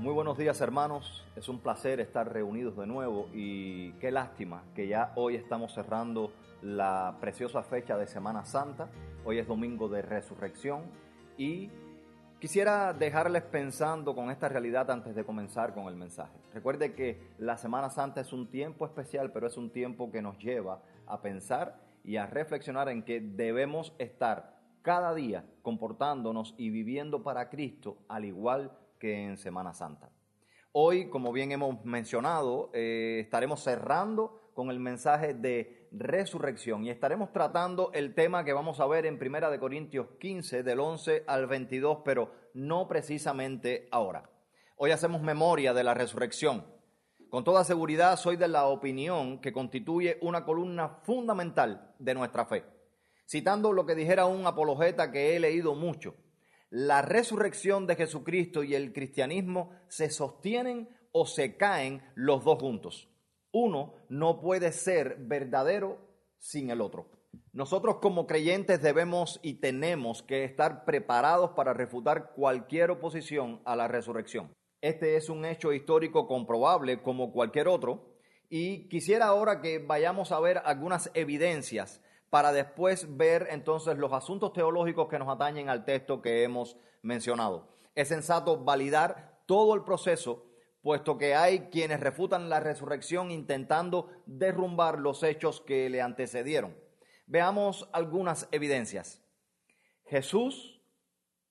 Muy buenos días hermanos, es un placer estar reunidos de nuevo y qué lástima que ya hoy estamos cerrando la preciosa fecha de Semana Santa, hoy es domingo de resurrección y quisiera dejarles pensando con esta realidad antes de comenzar con el mensaje. Recuerde que la Semana Santa es un tiempo especial, pero es un tiempo que nos lleva a pensar y a reflexionar en que debemos estar cada día comportándonos y viviendo para Cristo al igual que en Semana Santa. Hoy, como bien hemos mencionado, eh, estaremos cerrando con el mensaje de resurrección y estaremos tratando el tema que vamos a ver en Primera de Corintios 15 del 11 al 22, pero no precisamente ahora. Hoy hacemos memoria de la resurrección. Con toda seguridad soy de la opinión que constituye una columna fundamental de nuestra fe. Citando lo que dijera un apologeta que he leído mucho, la resurrección de Jesucristo y el cristianismo se sostienen o se caen los dos juntos. Uno no puede ser verdadero sin el otro. Nosotros como creyentes debemos y tenemos que estar preparados para refutar cualquier oposición a la resurrección. Este es un hecho histórico comprobable como cualquier otro y quisiera ahora que vayamos a ver algunas evidencias para después ver entonces los asuntos teológicos que nos atañen al texto que hemos mencionado. Es sensato validar todo el proceso, puesto que hay quienes refutan la resurrección intentando derrumbar los hechos que le antecedieron. Veamos algunas evidencias. Jesús,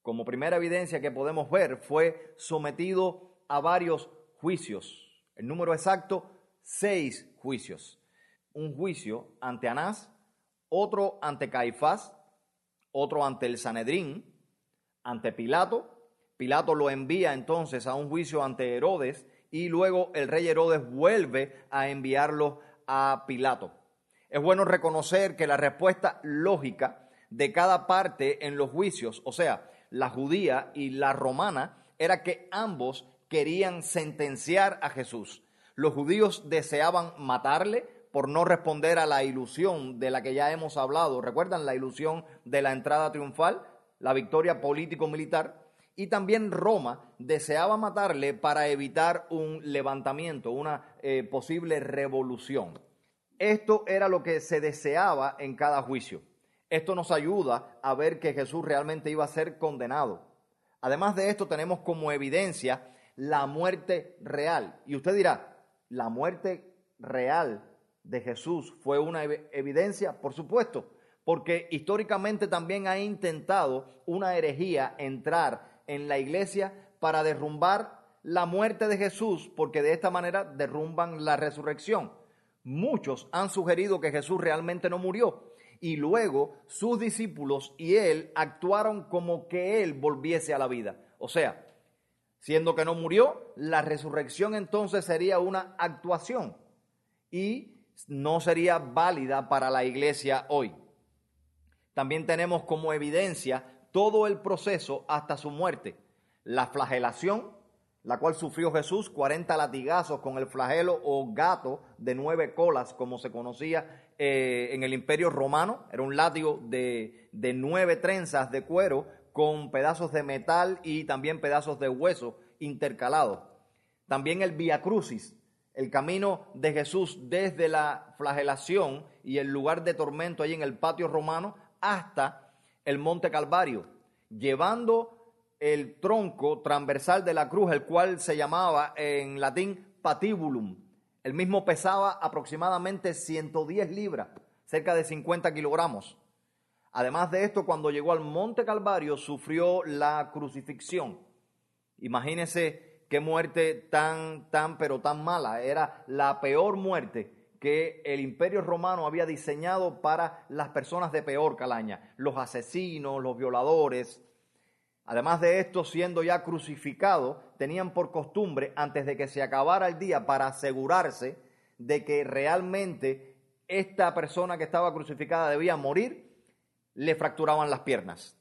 como primera evidencia que podemos ver, fue sometido a varios juicios. El número exacto, seis juicios. Un juicio ante Anás, otro ante Caifás, otro ante el Sanedrín, ante Pilato. Pilato lo envía entonces a un juicio ante Herodes y luego el rey Herodes vuelve a enviarlo a Pilato. Es bueno reconocer que la respuesta lógica de cada parte en los juicios, o sea, la judía y la romana, era que ambos querían sentenciar a Jesús. Los judíos deseaban matarle, por no responder a la ilusión de la que ya hemos hablado. ¿Recuerdan la ilusión de la entrada triunfal, la victoria político-militar? Y también Roma deseaba matarle para evitar un levantamiento, una eh, posible revolución. Esto era lo que se deseaba en cada juicio. Esto nos ayuda a ver que Jesús realmente iba a ser condenado. Además de esto tenemos como evidencia la muerte real. Y usted dirá, la muerte real de Jesús fue una evidencia, por supuesto, porque históricamente también ha intentado una herejía entrar en la iglesia para derrumbar la muerte de Jesús, porque de esta manera derrumban la resurrección. Muchos han sugerido que Jesús realmente no murió y luego sus discípulos y él actuaron como que él volviese a la vida. O sea, siendo que no murió, la resurrección entonces sería una actuación. Y no sería válida para la iglesia hoy. También tenemos como evidencia todo el proceso hasta su muerte. La flagelación, la cual sufrió Jesús, 40 latigazos con el flagelo o gato de nueve colas, como se conocía eh, en el imperio romano. Era un látigo de, de nueve trenzas de cuero con pedazos de metal y también pedazos de hueso intercalados. También el Via Crucis, el camino de Jesús desde la flagelación y el lugar de tormento ahí en el patio romano hasta el monte Calvario, llevando el tronco transversal de la cruz, el cual se llamaba en latín patibulum. El mismo pesaba aproximadamente 110 libras, cerca de 50 kilogramos. Además de esto, cuando llegó al monte Calvario, sufrió la crucifixión. Imagínese qué muerte tan, tan, pero tan mala. Era la peor muerte que el imperio romano había diseñado para las personas de peor calaña, los asesinos, los violadores. Además de esto, siendo ya crucificado, tenían por costumbre, antes de que se acabara el día, para asegurarse de que realmente esta persona que estaba crucificada debía morir, le fracturaban las piernas.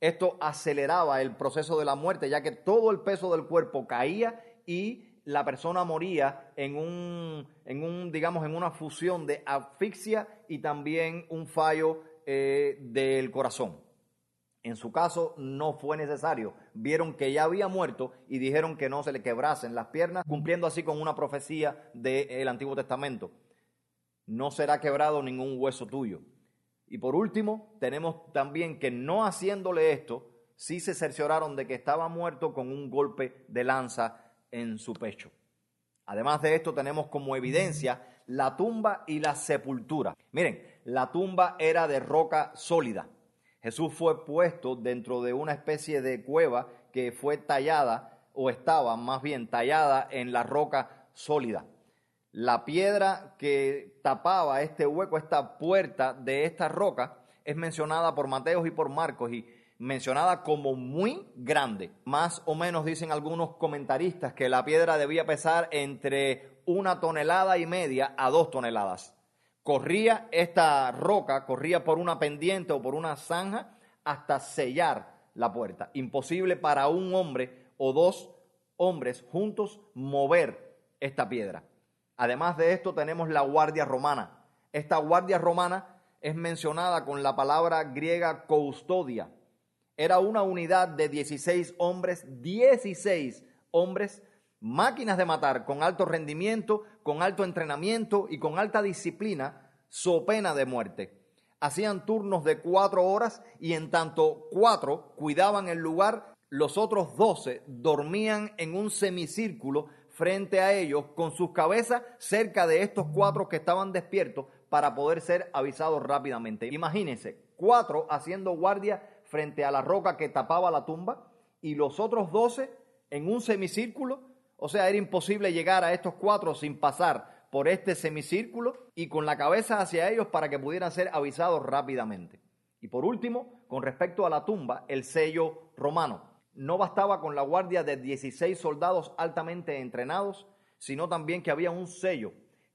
Esto aceleraba el proceso de la muerte, ya que todo el peso del cuerpo caía y la persona moría en un, en un digamos, en una fusión de asfixia y también un fallo eh, del corazón. En su caso no fue necesario. Vieron que ya había muerto y dijeron que no se le quebrasen las piernas, cumpliendo así con una profecía del Antiguo Testamento. No será quebrado ningún hueso tuyo. Y por último, tenemos también que no haciéndole esto, sí se cercioraron de que estaba muerto con un golpe de lanza en su pecho. Además de esto, tenemos como evidencia la tumba y la sepultura. Miren, la tumba era de roca sólida Jesús fue puesto dentro de una especie de cueva que fue tallada, o estaba más bien tallada en la roca sólida. La piedra que tapaba este hueco, esta puerta de esta roca, es mencionada por Mateo y por Marcos y mencionada como muy grande. Más o menos dicen algunos comentaristas que la piedra debía pesar entre una tonelada y media a dos toneladas corría esta roca, corría por una pendiente o por una zanja hasta sellar la puerta. Imposible para un hombre o dos hombres juntos mover esta piedra. Además de esto tenemos la guardia romana. Esta guardia romana es mencionada con la palabra griega custodia. Era una unidad de 16 hombres, 16 hombres máquinas de matar con alto rendimiento, con alto entrenamiento y con alta disciplina, so pena de muerte. Hacían turnos de cuatro horas y en tanto cuatro cuidaban el lugar, los otros doce dormían en un semicírculo frente a ellos con sus cabezas cerca de estos cuatro que estaban despiertos para poder ser avisados rápidamente. Imagínense, cuatro haciendo guardia frente a la roca que tapaba la tumba y los otros doce en un semicírculo o sea, era imposible llegar a estos cuatro sin pasar por este semicírculo y con la cabeza hacia ellos para que pudieran ser avisados rápidamente. Y por último, con respecto a la tumba, el sello romano. No bastaba con la guardia de 16 soldados altamente entrenados, sino también que había un sello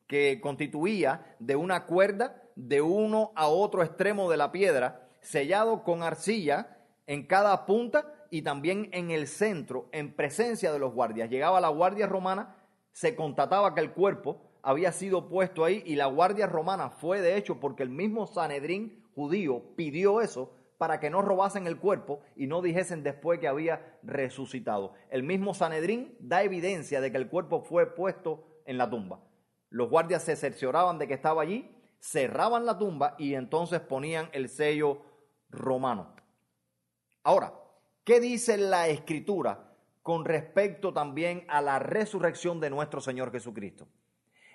que constituía de una cuerda de uno a otro extremo de la piedra, sellado con arcilla en cada punta y también en el centro, en presencia de los guardias. Llegaba la guardia romana, se constataba que el cuerpo había sido puesto ahí y la guardia romana fue de hecho porque el mismo Sanedrín judío pidió eso para que no robasen el cuerpo y no dijesen después que había resucitado. El mismo Sanedrín da evidencia de que el cuerpo fue puesto en la tumba. Los guardias se cercioraban de que estaba allí, cerraban la tumba y entonces ponían el sello romano. Ahora, ¿Qué dice la escritura con respecto también a la resurrección de nuestro Señor Jesucristo?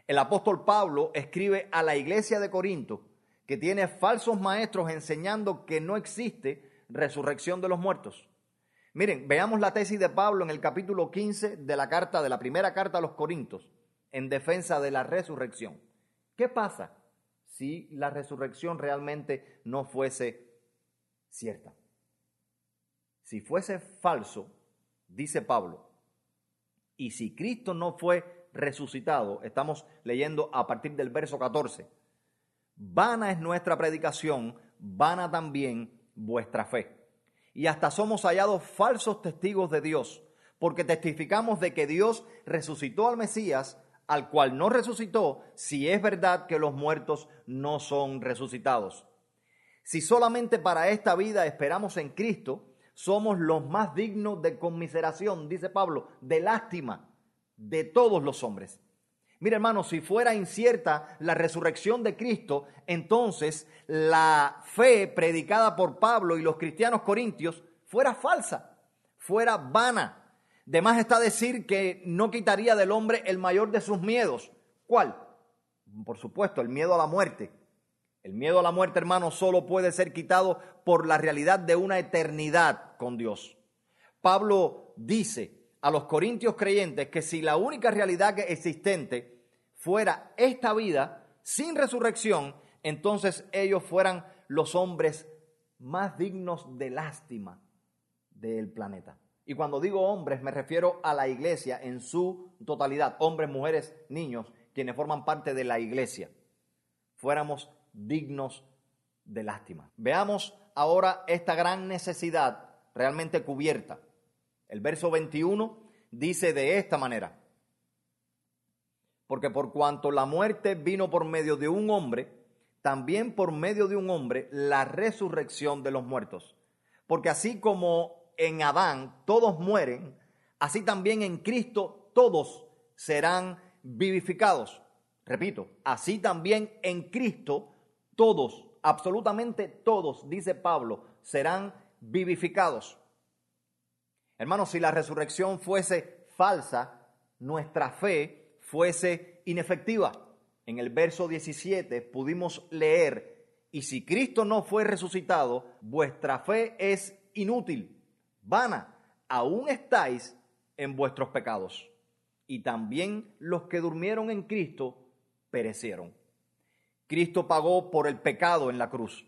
El apóstol Pablo escribe a la iglesia de Corinto que tiene falsos maestros enseñando que no existe resurrección de los muertos. Miren, veamos la tesis de Pablo en el capítulo 15 de la carta de la primera carta a los Corintios en defensa de la resurrección. ¿Qué pasa si la resurrección realmente no fuese cierta? si fuese falso, dice Pablo, y si Cristo no fue resucitado, estamos leyendo a partir del verso 14, vana es nuestra predicación, vana también vuestra fe. Y hasta somos hallados falsos testigos de Dios, porque testificamos de que Dios resucitó al Mesías, al cual no resucitó, si es verdad que los muertos no son resucitados. Si solamente para esta vida esperamos en Cristo, somos los más dignos de conmiseración, dice Pablo, de lástima de todos los hombres. Mira hermano, si fuera incierta la resurrección de Cristo, entonces la fe predicada por Pablo y los cristianos corintios fuera falsa, fuera vana. De más está decir que no quitaría del hombre el mayor de sus miedos. ¿Cuál? Por supuesto, el miedo a la muerte. El miedo a la muerte, hermano, solo puede ser quitado por la realidad de una eternidad con Dios. Pablo dice a los corintios creyentes que si la única realidad existente fuera esta vida sin resurrección, entonces ellos fueran los hombres más dignos de lástima del planeta. Y cuando digo hombres me refiero a la iglesia en su totalidad, hombres, mujeres, niños, quienes forman parte de la iglesia. Fuéramos dignos de lástima. Veamos ahora esta gran necesidad realmente cubierta. El verso 21 dice de esta manera, porque por cuanto la muerte vino por medio de un hombre, también por medio de un hombre la resurrección de los muertos. Porque así como en Adán todos mueren, así también en Cristo todos serán vivificados. Repito, así también en Cristo todos, absolutamente todos, dice Pablo, serán vivificados. Hermanos, si la resurrección fuese falsa, nuestra fe fuese inefectiva. En el verso 17 pudimos leer, y si Cristo no fue resucitado, vuestra fe es inútil, vana, aún estáis en vuestros pecados. Y también los que durmieron en Cristo perecieron. Cristo pagó por el pecado en la cruz.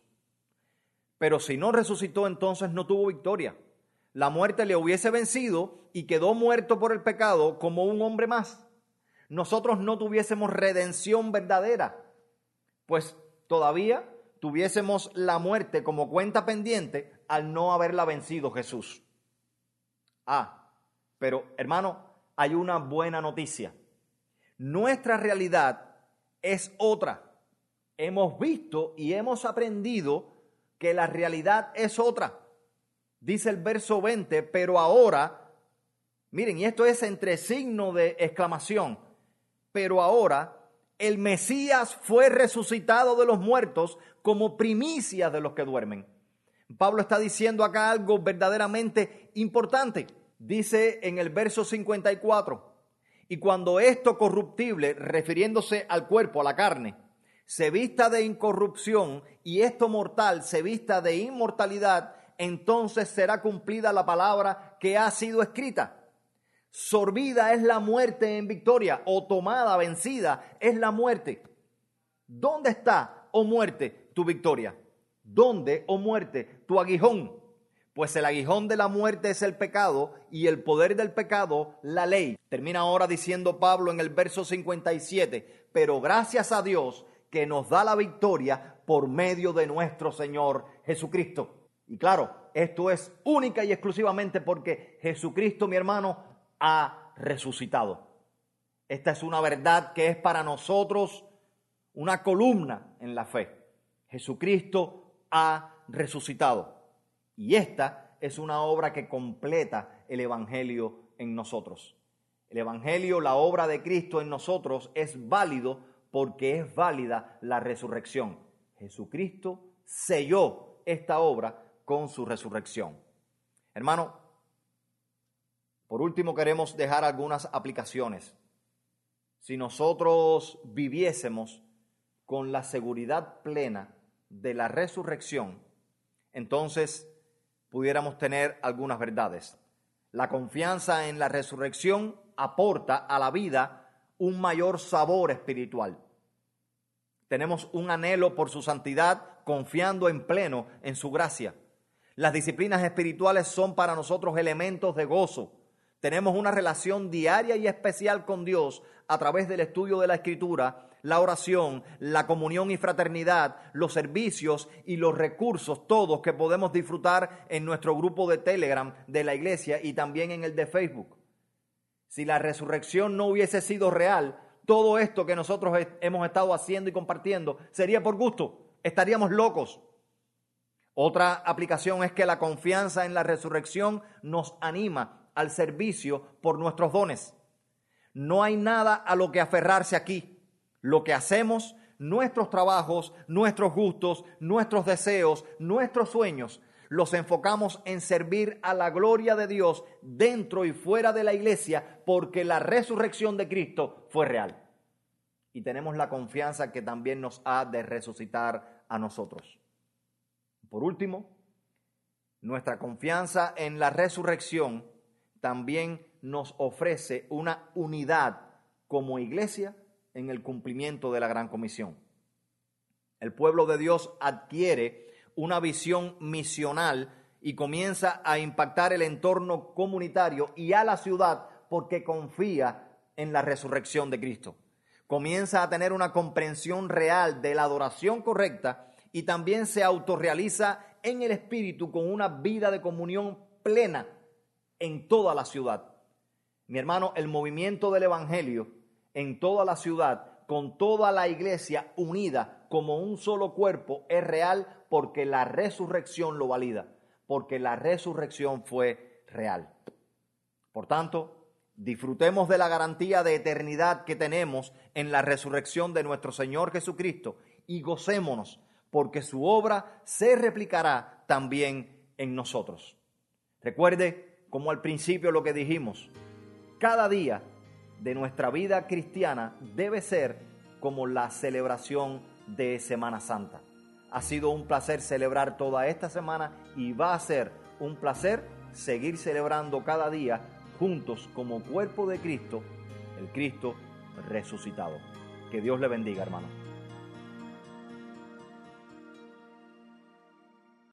Pero si no resucitó, entonces no tuvo victoria la muerte le hubiese vencido y quedó muerto por el pecado como un hombre más, nosotros no tuviésemos redención verdadera, pues todavía tuviésemos la muerte como cuenta pendiente al no haberla vencido Jesús. Ah, pero hermano, hay una buena noticia. Nuestra realidad es otra. Hemos visto y hemos aprendido que la realidad es otra. Dice el verso 20, pero ahora, miren, y esto es entre signo de exclamación, pero ahora el Mesías fue resucitado de los muertos como primicia de los que duermen. Pablo está diciendo acá algo verdaderamente importante. Dice en el verso 54, y cuando esto corruptible, refiriéndose al cuerpo, a la carne, se vista de incorrupción y esto mortal se vista de inmortalidad, entonces será cumplida la palabra que ha sido escrita. Sorbida es la muerte en victoria o tomada, vencida es la muerte. ¿Dónde está, oh muerte, tu victoria? ¿Dónde, oh muerte, tu aguijón? Pues el aguijón de la muerte es el pecado y el poder del pecado la ley. Termina ahora diciendo Pablo en el verso 57, pero gracias a Dios que nos da la victoria por medio de nuestro Señor Jesucristo. Y claro, esto es única y exclusivamente porque Jesucristo, mi hermano, ha resucitado. Esta es una verdad que es para nosotros una columna en la fe. Jesucristo ha resucitado. Y esta es una obra que completa el Evangelio en nosotros. El Evangelio, la obra de Cristo en nosotros es válido porque es válida la resurrección. Jesucristo selló esta obra con su resurrección. Hermano, por último queremos dejar algunas aplicaciones. Si nosotros viviésemos con la seguridad plena de la resurrección, entonces pudiéramos tener algunas verdades. La confianza en la resurrección aporta a la vida un mayor sabor espiritual. Tenemos un anhelo por su santidad, confiando en pleno en su gracia. Las disciplinas espirituales son para nosotros elementos de gozo. Tenemos una relación diaria y especial con Dios a través del estudio de la Escritura, la oración, la comunión y fraternidad, los servicios y los recursos, todos que podemos disfrutar en nuestro grupo de Telegram de la iglesia y también en el de Facebook. Si la resurrección no hubiese sido real, todo esto que nosotros hemos estado haciendo y compartiendo sería por gusto, estaríamos locos. Otra aplicación es que la confianza en la resurrección nos anima al servicio por nuestros dones. No hay nada a lo que aferrarse aquí. Lo que hacemos, nuestros trabajos, nuestros gustos, nuestros deseos, nuestros sueños, los enfocamos en servir a la gloria de Dios dentro y fuera de la iglesia porque la resurrección de Cristo fue real. Y tenemos la confianza que también nos ha de resucitar a nosotros. Por último, nuestra confianza en la resurrección también nos ofrece una unidad como iglesia en el cumplimiento de la gran comisión. El pueblo de Dios adquiere una visión misional y comienza a impactar el entorno comunitario y a la ciudad porque confía en la resurrección de Cristo. Comienza a tener una comprensión real de la adoración correcta y también se autorrealiza en el Espíritu con una vida de comunión plena en toda la ciudad. Mi hermano, el movimiento del Evangelio en toda la ciudad, con toda la iglesia unida como un solo cuerpo, es real porque la resurrección lo valida. porque la resurrección fue real. Por tanto, disfrutemos de la garantía de eternidad que tenemos en la resurrección de nuestro Señor Jesucristo y gocémonos porque su obra se replicará también en nosotros. Recuerde, como al principio lo que dijimos, cada día de nuestra vida cristiana debe ser como la celebración de Semana Santa. Ha sido un placer celebrar toda esta semana y va a ser un placer seguir celebrando cada día juntos como cuerpo de Cristo, el Cristo resucitado. Que Dios le bendiga, hermano.